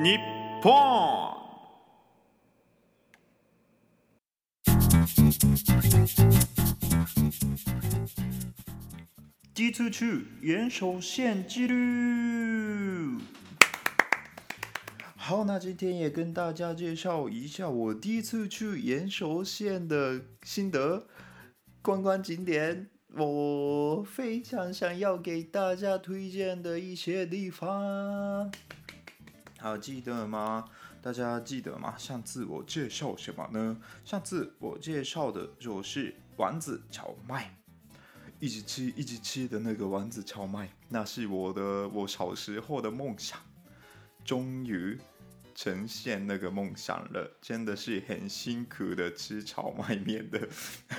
日本。第一次去岩手县之旅。好，那今天也跟大家介绍一下我第一次去岩手县的心得，观光景点。我非常想要给大家推荐的一些地方，好记得吗？大家记得吗？像自我介绍什么呢？像自我介绍的就是丸子炒麦，一直吃一直吃的那个丸子炒麦，那是我的我小时候的梦想，终于实现那个梦想了，真的是很辛苦的吃炒麦面的。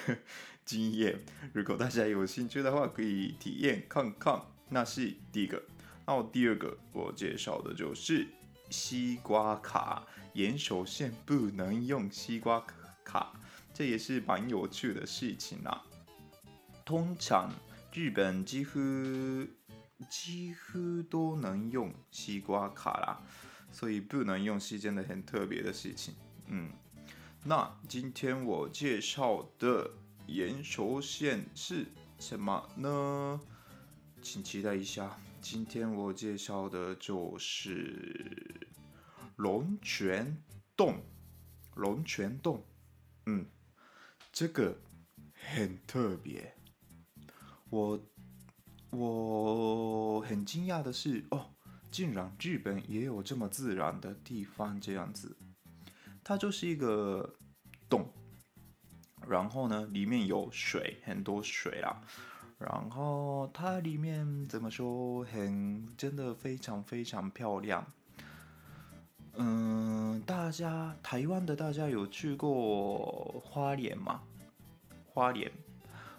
经验，如果大家有兴趣的话，可以体验看看。那是第一个，那我第二个我介绍的就是西瓜卡。岩手县不能用西瓜卡，这也是蛮有趣的事情啦。通常日本几乎几乎都能用西瓜卡啦，所以不能用是真的很特别的事情。嗯，那今天我介绍的。岩手县是什么呢？请期待一下。今天我介绍的就是龙泉洞。龙泉洞，嗯，这个很特别。我我很惊讶的是，哦，竟然日本也有这么自然的地方，这样子。它就是一个洞。然后呢，里面有水，很多水啦。然后它里面怎么说，很真的非常非常漂亮。嗯，大家台湾的大家有去过花莲吗？花莲，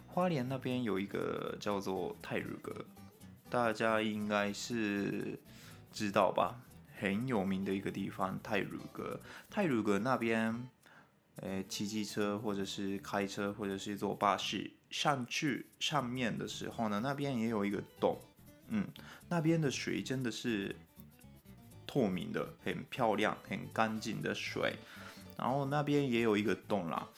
花莲那边有一个叫做泰鲁阁，大家应该是知道吧？很有名的一个地方，泰鲁阁。泰鲁阁那边。诶，骑机车或者是开车或者是坐巴士上去上面的时候呢，那边也有一个洞，嗯，那边的水真的是透明的，很漂亮，很干净的水。然后那边也有一个洞啦，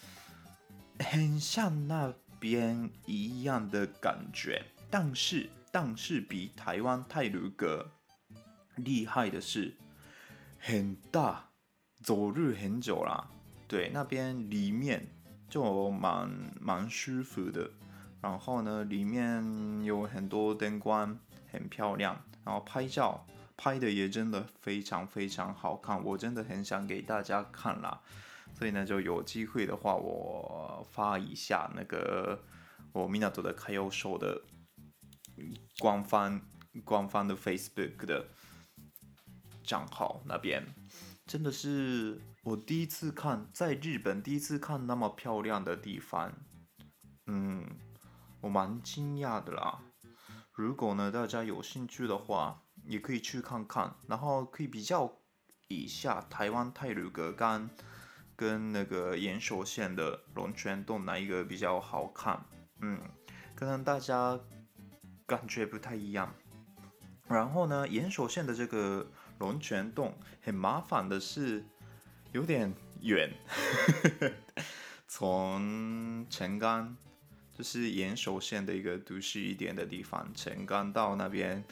很像那边一样的感觉。但是，但是比台湾泰鲁阁厉害的是，很大，走路很久啦。对，那边里面就蛮蛮舒服的，然后呢，里面有很多灯光，很漂亮，然后拍照拍的也真的非常非常好看，我真的很想给大家看啦，所以呢，就有机会的话，我发一下那个我米纳图的卡要秀的官方官方的 Facebook 的账号那边。真的是我第一次看，在日本第一次看那么漂亮的地方，嗯，我蛮惊讶的啦。如果呢，大家有兴趣的话，也可以去看看，然后可以比较一下台湾太鲁阁跟跟那个岩手县的龙泉洞哪一个比较好看，嗯，可能大家感觉不太一样。然后呢，岩手县的这个。龙泉洞很麻烦的是，有点远，从成冈，就是岩手县的一个都市一点的地方，成冈到那边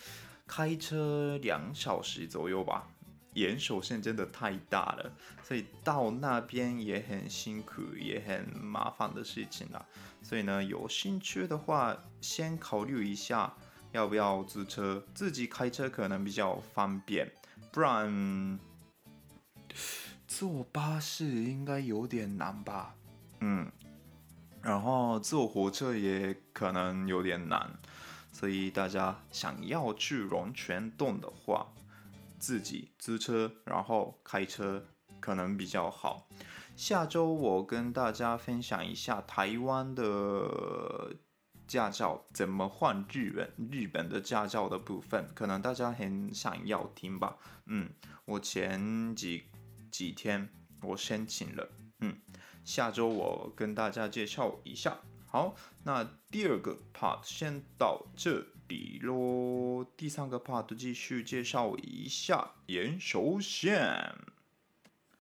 开车两小时左右吧。岩手县真的太大了，所以到那边也很辛苦，也很麻烦的事情啦。所以呢，有兴趣的话，先考虑一下要不要租车，自己开车可能比较方便。不然坐巴士应该有点难吧，嗯，然后坐火车也可能有点难，所以大家想要去龙泉洞的话，自己租车，然后开车可能比较好。下周我跟大家分享一下台湾的驾照怎么换日本日本的驾照的部分，可能大家很想要听吧。嗯，我前几几天我申请了，嗯，下周我跟大家介绍一下。好，那第二个 part 先到这里喽。第三个 part 继续介绍一下眼手线。